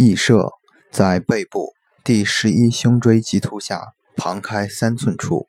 异射，在背部第十一胸椎棘突下旁开三寸处。